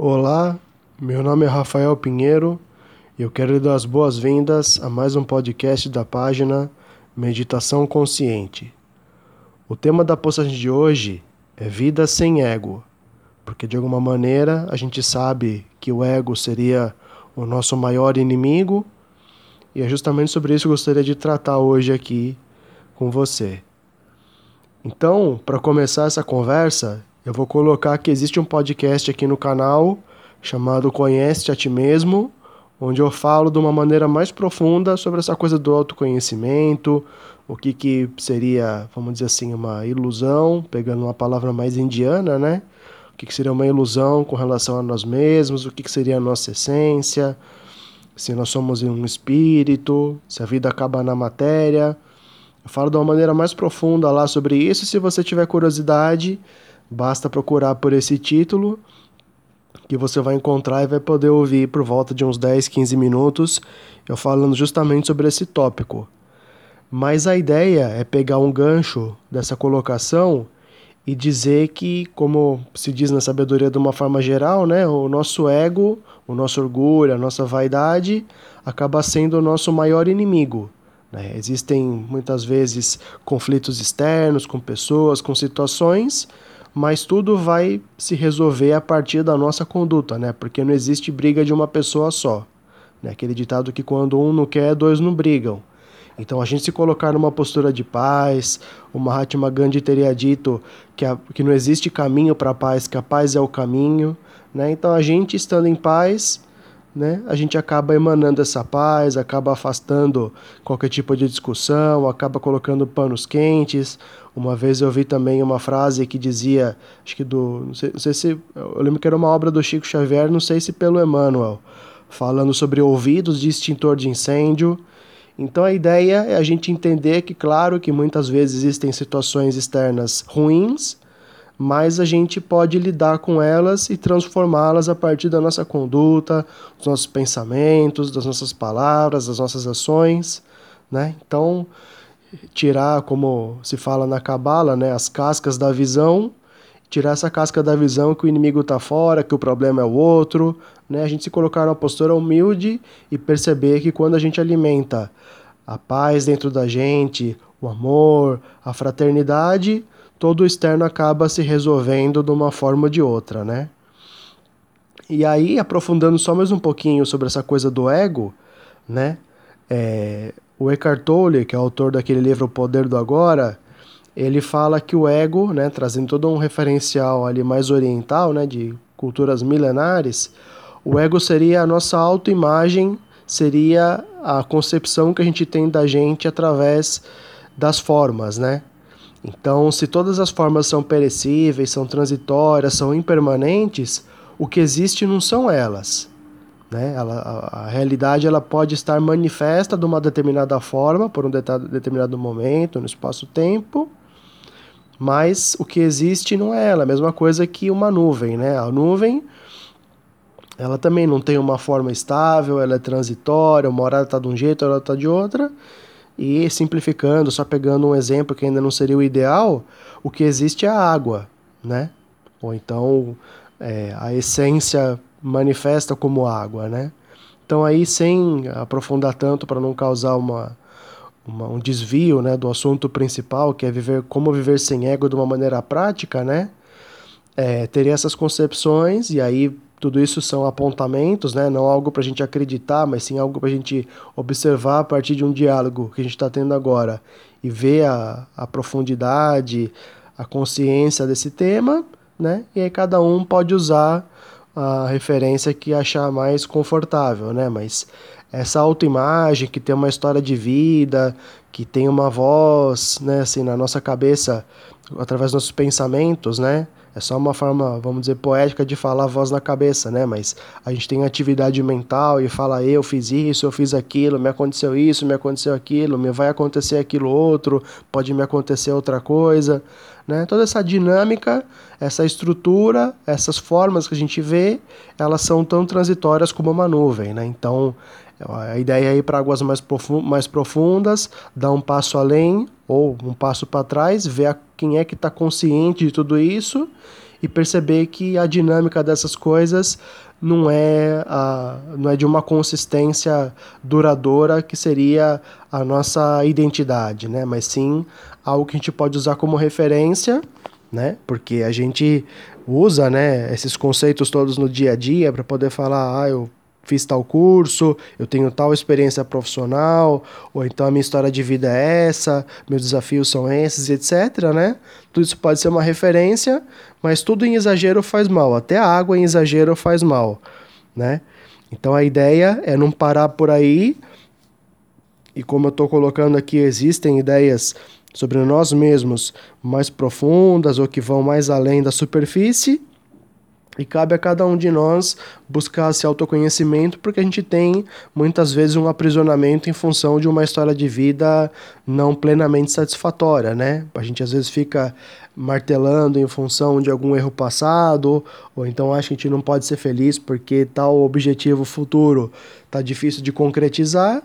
Olá, meu nome é Rafael Pinheiro e eu quero lhe dar as boas-vindas a mais um podcast da página Meditação Consciente. O tema da postagem de hoje é Vida sem Ego, porque de alguma maneira a gente sabe que o ego seria o nosso maior inimigo e é justamente sobre isso que eu gostaria de tratar hoje aqui com você. Então, para começar essa conversa, eu vou colocar que existe um podcast aqui no canal chamado Conhece a Ti Mesmo, onde eu falo de uma maneira mais profunda sobre essa coisa do autoconhecimento, o que, que seria, vamos dizer assim, uma ilusão, pegando uma palavra mais indiana, né? O que, que seria uma ilusão com relação a nós mesmos, o que, que seria a nossa essência, se nós somos um espírito, se a vida acaba na matéria. Eu falo de uma maneira mais profunda lá sobre isso, se você tiver curiosidade Basta procurar por esse título que você vai encontrar e vai poder ouvir por volta de uns 10, 15 minutos eu falando justamente sobre esse tópico. Mas a ideia é pegar um gancho dessa colocação e dizer que, como se diz na sabedoria de uma forma geral, né, o nosso ego, o nosso orgulho, a nossa vaidade acaba sendo o nosso maior inimigo. Né? Existem muitas vezes conflitos externos com pessoas, com situações mas tudo vai se resolver a partir da nossa conduta, né? Porque não existe briga de uma pessoa só. Né? Aquele ditado que quando um não quer, dois não brigam. Então a gente se colocar numa postura de paz, o Mahatma Gandhi teria dito que, a, que não existe caminho para a paz, que a paz é o caminho. Né? Então a gente estando em paz, né, a gente acaba emanando essa paz, acaba afastando qualquer tipo de discussão, acaba colocando panos quentes. Uma vez eu vi também uma frase que dizia, acho que do, não sei, não sei se, eu lembro que era uma obra do Chico Xavier, não sei se pelo Emmanuel, falando sobre ouvidos de extintor de incêndio. Então a ideia é a gente entender que, claro, que muitas vezes existem situações externas ruins, mas a gente pode lidar com elas e transformá-las a partir da nossa conduta, dos nossos pensamentos, das nossas palavras, das nossas ações, né? Então, tirar, como se fala na cabala, né, as cascas da visão, tirar essa casca da visão que o inimigo está fora, que o problema é o outro, né? A gente se colocar numa postura humilde e perceber que quando a gente alimenta a paz dentro da gente, o amor, a fraternidade, todo o externo acaba se resolvendo de uma forma ou de outra, né? E aí, aprofundando só mais um pouquinho sobre essa coisa do ego, né? É, o Eckhart Tolle, que é autor daquele livro O Poder do Agora, ele fala que o ego, né, trazendo todo um referencial ali mais oriental, né, de culturas milenares, o ego seria a nossa autoimagem, seria a concepção que a gente tem da gente através das formas, né? Então, se todas as formas são perecíveis, são transitórias, são impermanentes, o que existe não são elas. Né? Ela, a, a, realidade ela pode estar manifesta de uma determinada forma, por um determinado momento, no espaço-tempo, mas o que existe não é ela. A mesma coisa que uma nuvem. Né? A nuvem ela também não tem uma forma estável, ela é transitória, uma hora está de um jeito, outra está de outra. E simplificando, só pegando um exemplo que ainda não seria o ideal, o que existe é a água, né? Ou então é, a essência manifesta como água, né? Então aí sem aprofundar tanto para não causar uma, uma, um desvio, né, do assunto principal, que é viver como viver sem ego de uma maneira prática, né? É, teria essas concepções e aí tudo isso são apontamentos, né? não algo para a gente acreditar, mas sim algo para a gente observar a partir de um diálogo que a gente está tendo agora e ver a, a profundidade, a consciência desse tema, né? e aí cada um pode usar a referência que achar mais confortável, né? mas essa autoimagem que tem uma história de vida, que tem uma voz, né, assim, na nossa cabeça, através dos nossos pensamentos, né? É só uma forma, vamos dizer, poética de falar voz na cabeça, né? Mas a gente tem atividade mental e fala, eu fiz isso, eu fiz aquilo, me aconteceu isso, me aconteceu aquilo, me vai acontecer aquilo outro, pode me acontecer outra coisa, né? Toda essa dinâmica, essa estrutura, essas formas que a gente vê, elas são tão transitórias como uma nuvem, né? Então, a ideia é ir para águas mais profundas, dar um passo além ou um passo para trás, ver quem é que está consciente de tudo isso e perceber que a dinâmica dessas coisas não é, a, não é de uma consistência duradoura que seria a nossa identidade, né? mas sim algo que a gente pode usar como referência, né? porque a gente usa né, esses conceitos todos no dia a dia para poder falar, ah, eu fiz tal curso, eu tenho tal experiência profissional, ou então a minha história de vida é essa, meus desafios são esses, etc, né? Tudo isso pode ser uma referência, mas tudo em exagero faz mal, até a água em exagero faz mal, né? Então a ideia é não parar por aí, e como eu estou colocando aqui, existem ideias sobre nós mesmos mais profundas ou que vão mais além da superfície, e cabe a cada um de nós buscar esse autoconhecimento, porque a gente tem muitas vezes um aprisionamento em função de uma história de vida não plenamente satisfatória, né? A gente às vezes fica martelando em função de algum erro passado, ou então acha que a gente não pode ser feliz porque tal objetivo futuro tá difícil de concretizar.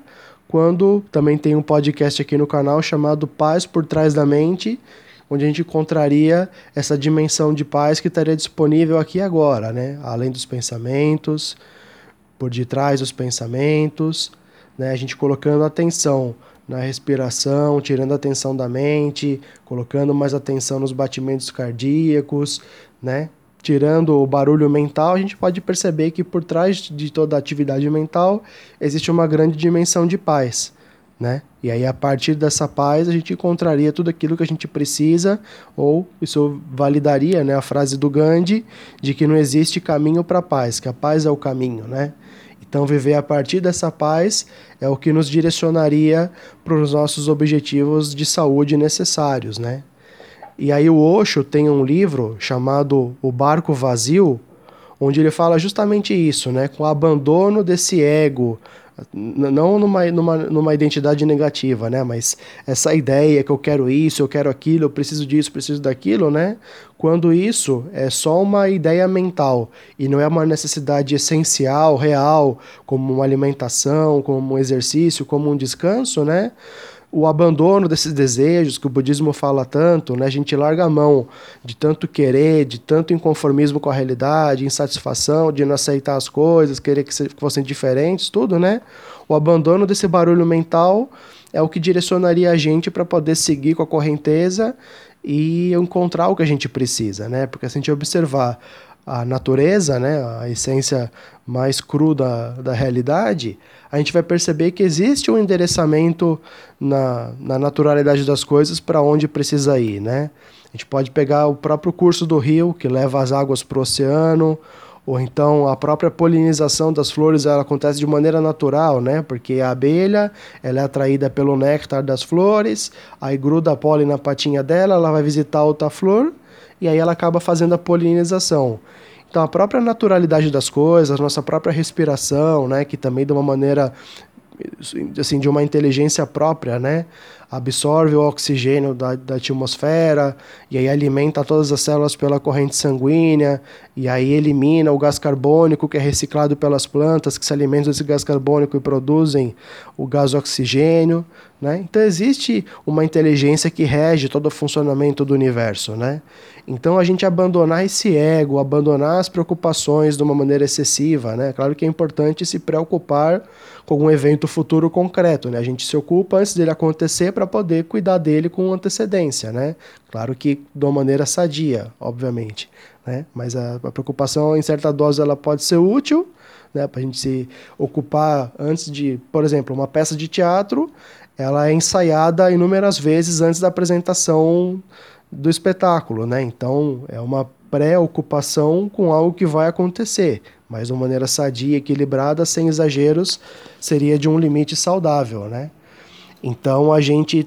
Quando também tem um podcast aqui no canal chamado Paz por Trás da Mente, onde a gente encontraria essa dimensão de paz que estaria disponível aqui agora, né? Além dos pensamentos, por detrás dos pensamentos, né? A gente colocando atenção na respiração, tirando atenção da mente, colocando mais atenção nos batimentos cardíacos, né? Tirando o barulho mental, a gente pode perceber que por trás de toda a atividade mental existe uma grande dimensão de paz né? E aí a partir dessa paz a gente encontraria tudo aquilo que a gente precisa, ou isso validaria, né, a frase do Gandhi de que não existe caminho para a paz, que a paz é o caminho, né? Então viver a partir dessa paz é o que nos direcionaria para os nossos objetivos de saúde necessários, né? E aí o Osho tem um livro chamado O Barco Vazio, onde ele fala justamente isso, né? Com o abandono desse ego, não numa, numa, numa identidade negativa, né? Mas essa ideia que eu quero isso, eu quero aquilo, eu preciso disso, preciso daquilo, né? Quando isso é só uma ideia mental e não é uma necessidade essencial, real, como uma alimentação, como um exercício, como um descanso, né? O abandono desses desejos que o budismo fala tanto, né? A gente larga a mão de tanto querer, de tanto inconformismo com a realidade, insatisfação, de não aceitar as coisas, querer que fossem diferentes, tudo, né? O abandono desse barulho mental é o que direcionaria a gente para poder seguir com a correnteza e encontrar o que a gente precisa, né? Porque se a gente observar a natureza, né, a essência mais crua da, da realidade, a gente vai perceber que existe um endereçamento na, na naturalidade das coisas para onde precisa ir. Né? A gente pode pegar o próprio curso do rio, que leva as águas para o oceano, ou então a própria polinização das flores ela acontece de maneira natural, né? Porque a abelha ela é atraída pelo néctar das flores, aí gruda a pólen na patinha dela, ela vai visitar outra flor e aí ela acaba fazendo a polinização. Então a própria naturalidade das coisas, nossa própria respiração, né, que também de uma maneira assim de uma inteligência própria, né? Absorve o oxigênio da, da atmosfera e aí alimenta todas as células pela corrente sanguínea e aí elimina o gás carbônico que é reciclado pelas plantas que se alimentam desse gás carbônico e produzem o gás oxigênio, né? Então existe uma inteligência que rege todo o funcionamento do universo, né? Então a gente abandonar esse ego, abandonar as preocupações de uma maneira excessiva, né? Claro que é importante se preocupar com algum evento futuro concreto, né? A gente se ocupa antes dele acontecer para poder cuidar dele com antecedência, né? Claro que de uma maneira sadia, obviamente, né? Mas a, a preocupação em certa dose ela pode ser útil, né? Para a gente se ocupar antes de, por exemplo, uma peça de teatro, ela é ensaiada inúmeras vezes antes da apresentação do espetáculo, né? Então é uma preocupação com algo que vai acontecer, mas de uma maneira sadia, equilibrada, sem exageros, seria de um limite saudável, né? Então a gente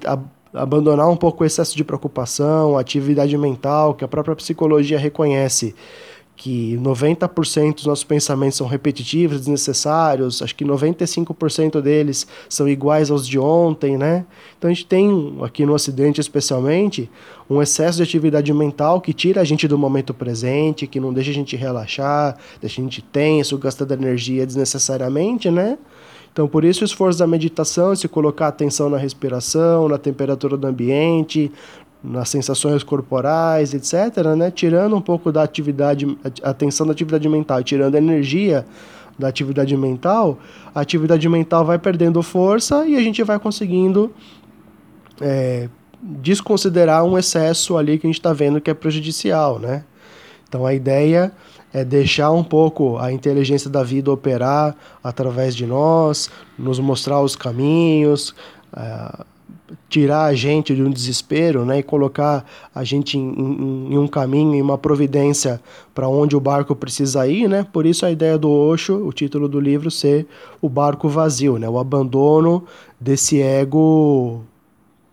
abandonar um pouco o excesso de preocupação, atividade mental, que a própria psicologia reconhece que 90% dos nossos pensamentos são repetitivos, desnecessários, acho que 95% deles são iguais aos de ontem, né? Então a gente tem, aqui no Ocidente especialmente, um excesso de atividade mental que tira a gente do momento presente, que não deixa a gente relaxar, deixa a gente tenso, gastando energia desnecessariamente, né? Então, por isso, o esforço da meditação é se colocar atenção na respiração, na temperatura do ambiente, nas sensações corporais, etc., né? tirando um pouco da atividade, atenção da atividade mental, tirando a energia da atividade mental, a atividade mental vai perdendo força e a gente vai conseguindo é, desconsiderar um excesso ali que a gente está vendo que é prejudicial, né? Então a ideia é deixar um pouco a inteligência da vida operar através de nós, nos mostrar os caminhos, é, tirar a gente de um desespero né, e colocar a gente em, em, em um caminho, em uma providência para onde o barco precisa ir. Né? Por isso a ideia do Osho, o título do livro, ser o barco vazio, né? o abandono desse ego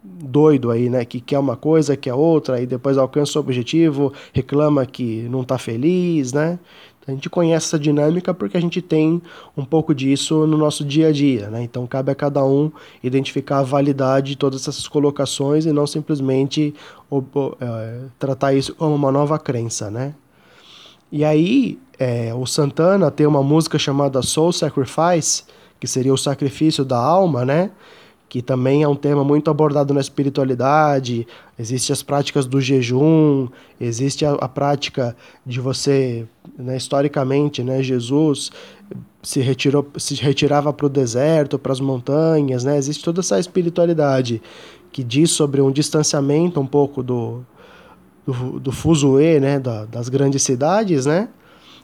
doido aí, né, que quer uma coisa, quer outra, e depois alcança o objetivo, reclama que não está feliz, né? A gente conhece essa dinâmica porque a gente tem um pouco disso no nosso dia a dia, né? Então cabe a cada um identificar a validade de todas essas colocações e não simplesmente é, tratar isso como uma nova crença, né? E aí é, o Santana tem uma música chamada Soul Sacrifice, que seria o sacrifício da alma, né? Que também é um tema muito abordado na espiritualidade. Existem as práticas do jejum, existe a, a prática de você, né, historicamente, né, Jesus se retirou, se retirava para o deserto, para as montanhas, né? Existe toda essa espiritualidade que diz sobre um distanciamento um pouco do do, do fuzuê, né, da, das grandes cidades, né?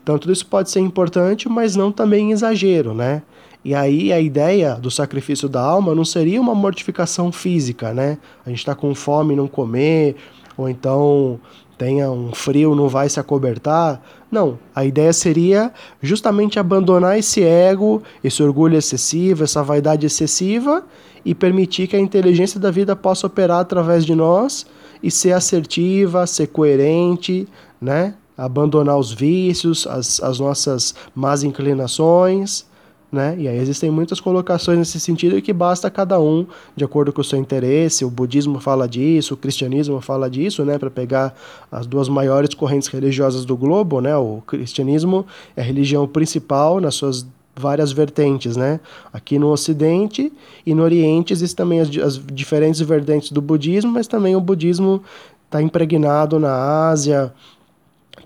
Então tudo isso pode ser importante, mas não também exagero, né? E aí a ideia do sacrifício da alma não seria uma mortificação física, né? A gente está com fome e não comer, ou então tenha um frio, não vai se acobertar. Não, a ideia seria justamente abandonar esse ego, esse orgulho excessivo, essa vaidade excessiva e permitir que a inteligência da vida possa operar através de nós e ser assertiva, ser coerente, né? Abandonar os vícios, as, as nossas más inclinações né? E aí existem muitas colocações nesse sentido e que basta cada um, de acordo com o seu interesse. O budismo fala disso, o cristianismo fala disso, né? Para pegar as duas maiores correntes religiosas do globo, né? O cristianismo é a religião principal nas suas várias vertentes, né? Aqui no Ocidente e no Oriente existem também as, as diferentes vertentes do budismo, mas também o budismo está impregnado na Ásia,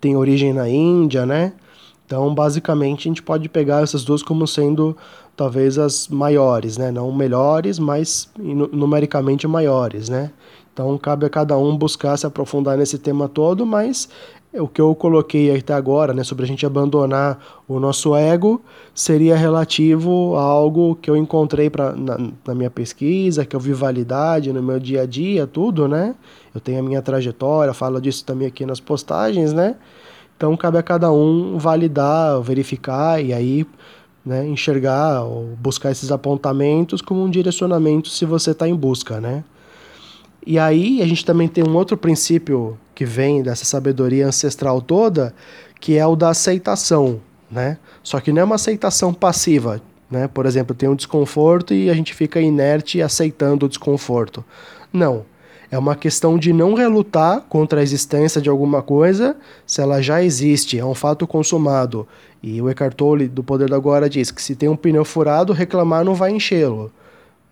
tem origem na Índia, né? Então, basicamente, a gente pode pegar essas duas como sendo talvez as maiores, né? Não melhores, mas numericamente maiores, né? Então, cabe a cada um buscar se aprofundar nesse tema todo, mas o que eu coloquei até agora, né, sobre a gente abandonar o nosso ego, seria relativo a algo que eu encontrei pra, na, na minha pesquisa, que eu vi validade no meu dia a dia, tudo, né? Eu tenho a minha trajetória, falo disso também aqui nas postagens, né? Então cabe a cada um validar, verificar e aí né, enxergar ou buscar esses apontamentos como um direcionamento se você está em busca, né? E aí a gente também tem um outro princípio que vem dessa sabedoria ancestral toda, que é o da aceitação, né? Só que não é uma aceitação passiva, né? Por exemplo, tem um desconforto e a gente fica inerte aceitando o desconforto. Não. É uma questão de não relutar contra a existência de alguma coisa se ela já existe, é um fato consumado. E o Eckhart Tolle, do Poder da Agora, diz que se tem um pneu furado, reclamar não vai enchê-lo,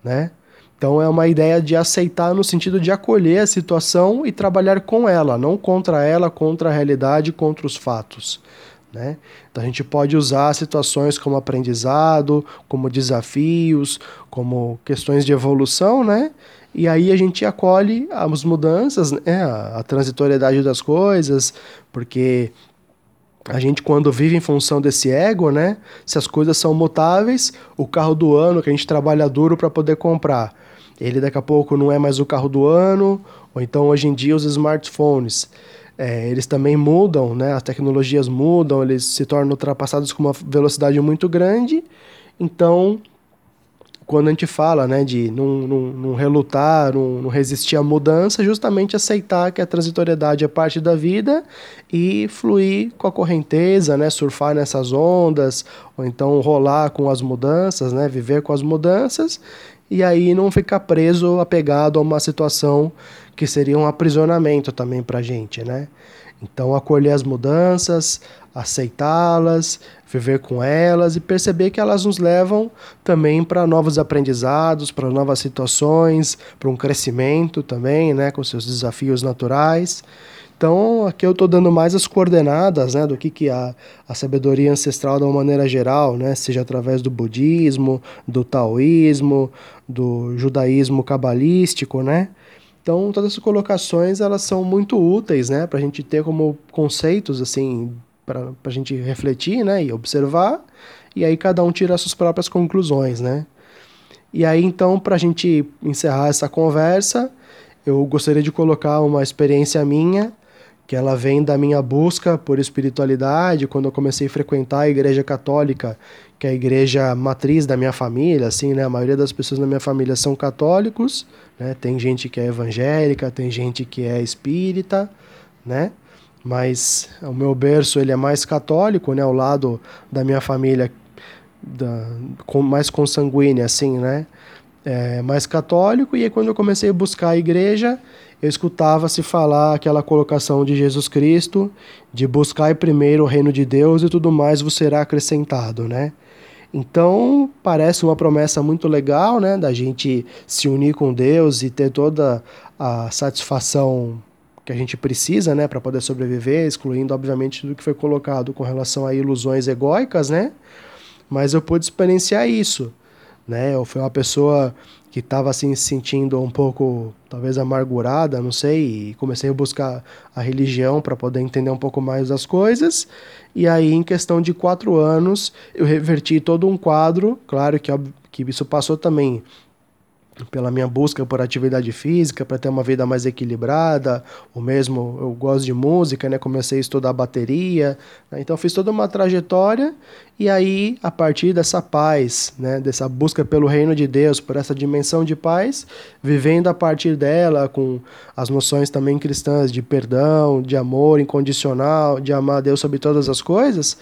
né? Então é uma ideia de aceitar no sentido de acolher a situação e trabalhar com ela, não contra ela, contra a realidade, contra os fatos. Né? Então a gente pode usar situações como aprendizado, como desafios, como questões de evolução, né? E aí a gente acolhe as mudanças, né? a, a transitoriedade das coisas, porque a gente quando vive em função desse ego, né? Se as coisas são mutáveis, o carro do ano que a gente trabalha duro para poder comprar, ele daqui a pouco não é mais o carro do ano, ou então hoje em dia os smartphones é, eles também mudam, né? As tecnologias mudam, eles se tornam ultrapassados com uma velocidade muito grande. Então, quando a gente fala, né, de não, não, não relutar, não, não, resistir à mudança, justamente aceitar que a transitoriedade é parte da vida e fluir com a correnteza, né, surfar nessas ondas, ou então rolar com as mudanças, né, viver com as mudanças, e aí não ficar preso, apegado a uma situação que seria um aprisionamento também para a gente, né? Então, acolher as mudanças, aceitá-las, viver com elas e perceber que elas nos levam também para novos aprendizados, para novas situações, para um crescimento também, né, com seus desafios naturais. Então, aqui eu estou dando mais as coordenadas né, do que, que a, a sabedoria ancestral de uma maneira geral, né, seja através do budismo, do taoísmo, do judaísmo cabalístico, né? Então, todas essas colocações elas são muito úteis né, para a gente ter como conceitos assim para a gente refletir né, e observar, e aí cada um tira as suas próprias conclusões. Né? E aí, então, para a gente encerrar essa conversa, eu gostaria de colocar uma experiência minha que ela vem da minha busca por espiritualidade, quando eu comecei a frequentar a igreja católica, que é a igreja matriz da minha família, assim, né? A maioria das pessoas na minha família são católicos, né? Tem gente que é evangélica, tem gente que é espírita, né? Mas o meu berço ele é mais católico, né? Ao lado da minha família da, com, mais consanguínea, assim, né? É, mais católico, e aí quando eu comecei a buscar a igreja, eu escutava se falar aquela colocação de Jesus Cristo, de buscar primeiro o reino de Deus e tudo mais vos será acrescentado, né? Então, parece uma promessa muito legal, né, da gente se unir com Deus e ter toda a satisfação que a gente precisa, né, para poder sobreviver, excluindo obviamente tudo que foi colocado com relação a ilusões egóicas, né? Mas eu pude experienciar isso, né? Eu fui uma pessoa que estava assim se sentindo um pouco talvez amargurada, não sei, e comecei a buscar a religião para poder entender um pouco mais das coisas. E aí, em questão de quatro anos, eu reverti todo um quadro. Claro que, que isso passou também pela minha busca por atividade física, para ter uma vida mais equilibrada, o mesmo eu gosto de música, né? Comecei a estudar bateria, né? então fiz toda uma trajetória e aí a partir dessa paz, né, dessa busca pelo reino de Deus, por essa dimensão de paz, vivendo a partir dela com as noções também cristãs de perdão, de amor incondicional, de amar a Deus sobre todas as coisas,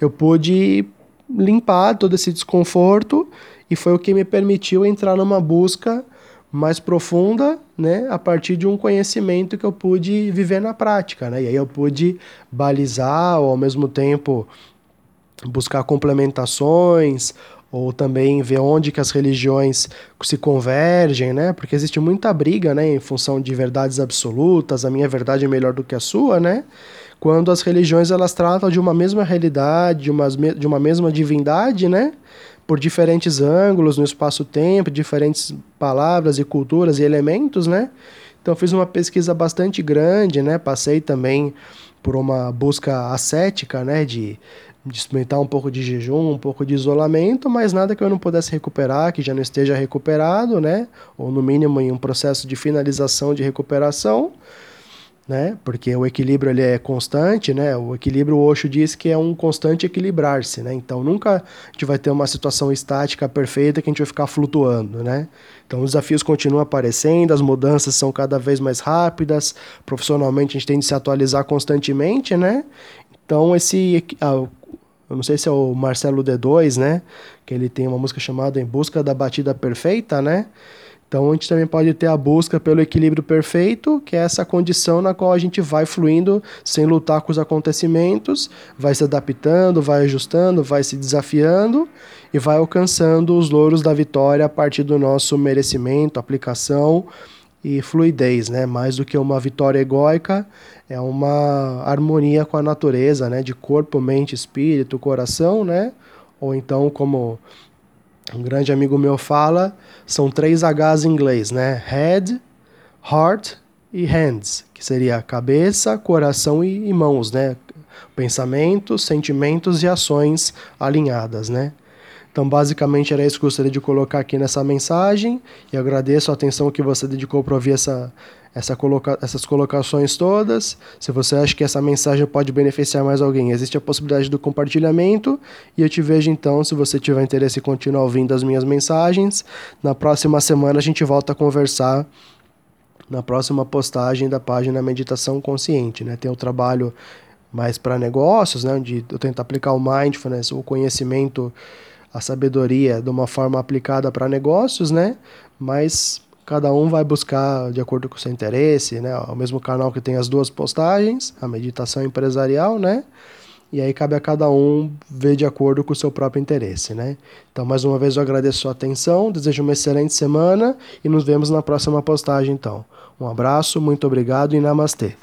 eu pude limpar todo esse desconforto e foi o que me permitiu entrar numa busca mais profunda, né, a partir de um conhecimento que eu pude viver na prática, né? E aí eu pude balizar ou ao mesmo tempo buscar complementações ou também ver onde que as religiões se convergem, né? Porque existe muita briga, né, em função de verdades absolutas, a minha verdade é melhor do que a sua, né? Quando as religiões elas tratam de uma mesma realidade, de uma, de uma mesma divindade, né? por diferentes ângulos no espaço-tempo, diferentes palavras e culturas e elementos, né? Então fiz uma pesquisa bastante grande, né? Passei também por uma busca ascética, né? De, de experimentar um pouco de jejum, um pouco de isolamento, mas nada que eu não pudesse recuperar, que já não esteja recuperado, né? Ou no mínimo em um processo de finalização de recuperação né? Porque o equilíbrio ele é constante, né? O equilíbrio o Osho diz que é um constante equilibrar-se, né? Então nunca a gente vai ter uma situação estática perfeita que a gente vai ficar flutuando, né? Então os desafios continuam aparecendo, as mudanças são cada vez mais rápidas, profissionalmente a gente tem de se atualizar constantemente, né? Então esse ah, eu não sei se é o Marcelo D2, né? Que ele tem uma música chamada Em Busca da Batida Perfeita, né? Então a gente também pode ter a busca pelo equilíbrio perfeito, que é essa condição na qual a gente vai fluindo sem lutar com os acontecimentos, vai se adaptando, vai ajustando, vai se desafiando e vai alcançando os louros da vitória a partir do nosso merecimento, aplicação e fluidez, né? Mais do que uma vitória egóica, é uma harmonia com a natureza, né? De corpo, mente, espírito, coração, né? Ou então como um grande amigo meu fala, são três H's em inglês, né? Head, heart e hands, que seria cabeça, coração e, e mãos, né? Pensamentos, sentimentos e ações alinhadas, né? Então, basicamente, era isso que eu gostaria de colocar aqui nessa mensagem. E agradeço a atenção que você dedicou para ouvir essa, essa coloca essas colocações todas. Se você acha que essa mensagem pode beneficiar mais alguém, existe a possibilidade do compartilhamento. E eu te vejo então, se você tiver interesse em continuar ouvindo as minhas mensagens. Na próxima semana a gente volta a conversar na próxima postagem da página Meditação Consciente. Né? Tem o trabalho mais para negócios, né? onde eu tento aplicar o mindfulness, o conhecimento, a sabedoria de uma forma aplicada para negócios, né? mas cada um vai buscar de acordo com o seu interesse, né? O mesmo canal que tem as duas postagens, a meditação empresarial, né? E aí cabe a cada um ver de acordo com o seu próprio interesse, né? Então, mais uma vez eu agradeço a sua atenção, desejo uma excelente semana e nos vemos na próxima postagem, então. Um abraço, muito obrigado e namastê.